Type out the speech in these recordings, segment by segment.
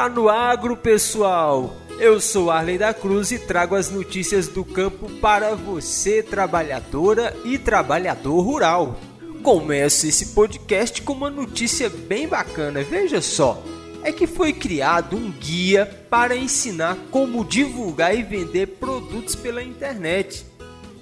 Tá no agro, pessoal. Eu sou Arley da Cruz e trago as notícias do campo para você, trabalhadora e trabalhador rural. Começo esse podcast com uma notícia bem bacana. Veja só, é que foi criado um guia para ensinar como divulgar e vender produtos pela internet.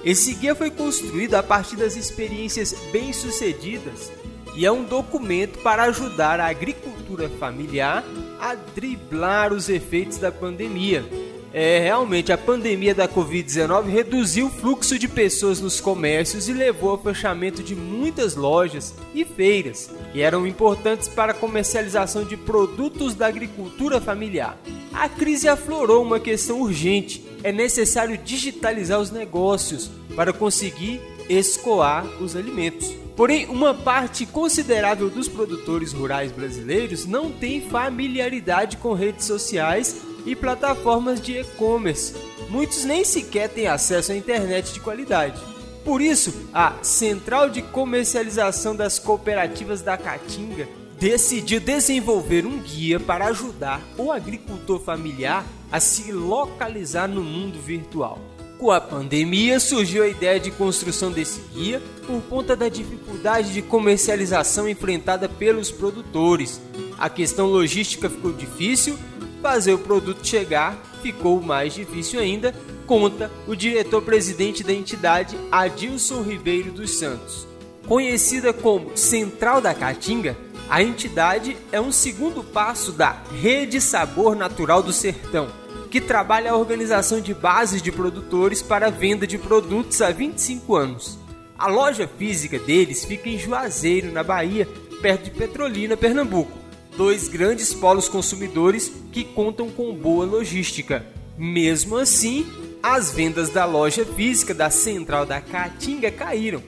Esse guia foi construído a partir das experiências bem-sucedidas e é um documento para ajudar a agricultura familiar a driblar os efeitos da pandemia. É, realmente, a pandemia da Covid-19 reduziu o fluxo de pessoas nos comércios e levou ao fechamento de muitas lojas e feiras, que eram importantes para a comercialização de produtos da agricultura familiar. A crise aflorou uma questão urgente: é necessário digitalizar os negócios para conseguir escoar os alimentos. Porém, uma parte considerável dos produtores rurais brasileiros não tem familiaridade com redes sociais e plataformas de e-commerce. Muitos nem sequer têm acesso à internet de qualidade. Por isso, a Central de Comercialização das Cooperativas da Caatinga decidiu desenvolver um guia para ajudar o agricultor familiar a se localizar no mundo virtual. Com a pandemia, surgiu a ideia de construção desse guia por conta da dificuldade de comercialização enfrentada pelos produtores. A questão logística ficou difícil, fazer o produto chegar ficou mais difícil ainda, conta o diretor-presidente da entidade Adilson Ribeiro dos Santos. Conhecida como Central da Caatinga, a entidade é um segundo passo da Rede Sabor Natural do Sertão que trabalha a organização de bases de produtores para venda de produtos há 25 anos. A loja física deles fica em Juazeiro, na Bahia, perto de Petrolina, Pernambuco. Dois grandes polos consumidores que contam com boa logística. Mesmo assim, as vendas da loja física da Central da Caatinga caíram.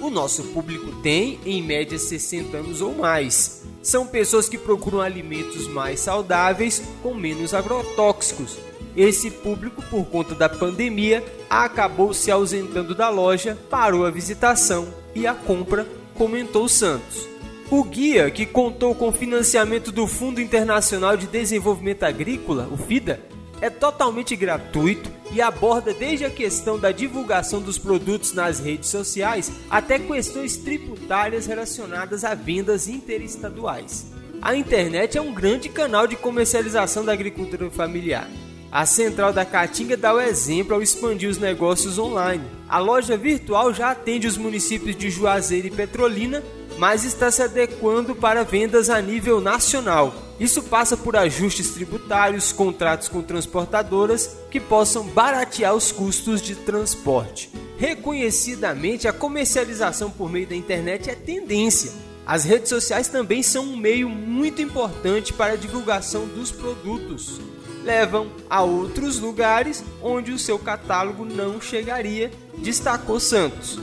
O nosso público tem, em média, 60 anos ou mais. São pessoas que procuram alimentos mais saudáveis com menos agrotóxicos. Esse público, por conta da pandemia, acabou se ausentando da loja, parou a visitação e a compra, comentou Santos. O guia, que contou com financiamento do Fundo Internacional de Desenvolvimento Agrícola, o FIDA, é totalmente gratuito e aborda desde a questão da divulgação dos produtos nas redes sociais até questões tributárias relacionadas a vendas interestaduais. A internet é um grande canal de comercialização da agricultura familiar. A central da Caatinga dá o exemplo ao expandir os negócios online. A loja virtual já atende os municípios de Juazeiro e Petrolina, mas está se adequando para vendas a nível nacional. Isso passa por ajustes tributários, contratos com transportadoras que possam baratear os custos de transporte. Reconhecidamente, a comercialização por meio da internet é tendência. As redes sociais também são um meio muito importante para a divulgação dos produtos. Levam a outros lugares onde o seu catálogo não chegaria, destacou Santos.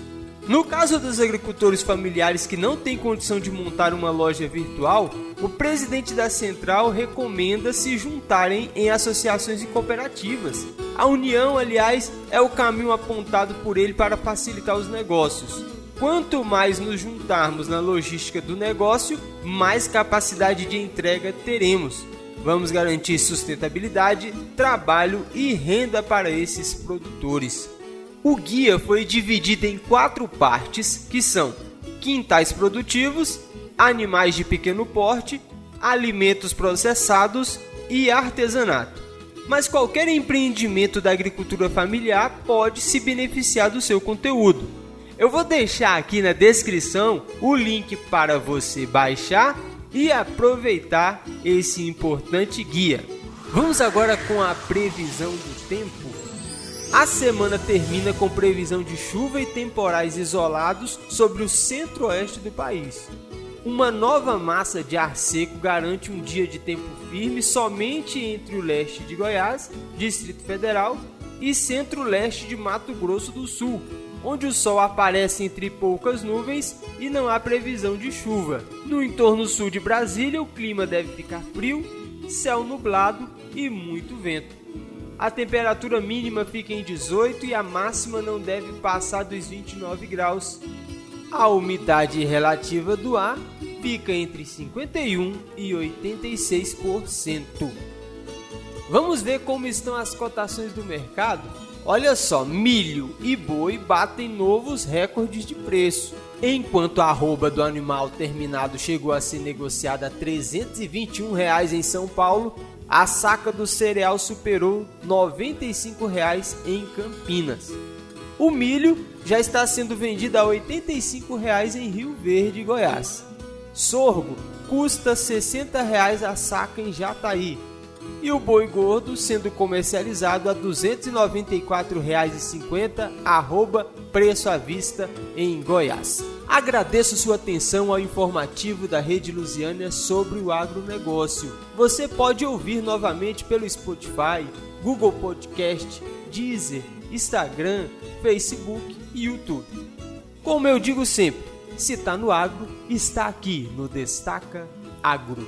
No caso dos agricultores familiares que não têm condição de montar uma loja virtual, o presidente da central recomenda se juntarem em associações e cooperativas. A união, aliás, é o caminho apontado por ele para facilitar os negócios. Quanto mais nos juntarmos na logística do negócio, mais capacidade de entrega teremos. Vamos garantir sustentabilidade, trabalho e renda para esses produtores. O guia foi dividido em quatro partes, que são quintais produtivos, animais de pequeno porte, alimentos processados e artesanato. Mas qualquer empreendimento da agricultura familiar pode se beneficiar do seu conteúdo. Eu vou deixar aqui na descrição o link para você baixar e aproveitar esse importante guia. Vamos agora com a previsão do tempo. A semana termina com previsão de chuva e temporais isolados sobre o centro-oeste do país. Uma nova massa de ar seco garante um dia de tempo firme somente entre o leste de Goiás, Distrito Federal, e centro-leste de Mato Grosso do Sul, onde o sol aparece entre poucas nuvens e não há previsão de chuva. No entorno sul de Brasília, o clima deve ficar frio, céu nublado e muito vento. A temperatura mínima fica em 18 e a máxima não deve passar dos 29 graus. A umidade relativa do ar fica entre 51 e 86%. Vamos ver como estão as cotações do mercado? Olha só, milho e boi batem novos recordes de preço. Enquanto a arroba do animal terminado chegou a ser negociada a 321 reais em São Paulo, a saca do cereal superou 95 reais em Campinas. O milho já está sendo vendido a 85 reais em Rio Verde, Goiás. Sorgo custa 60 reais a saca em Jataí. E o boi gordo sendo comercializado a R$ 294,50, arroba preço à vista em Goiás. Agradeço sua atenção ao informativo da Rede Lusiânia sobre o agronegócio. Você pode ouvir novamente pelo Spotify, Google Podcast, Deezer, Instagram, Facebook e YouTube. Como eu digo sempre, se está no agro, está aqui no Destaca Agro.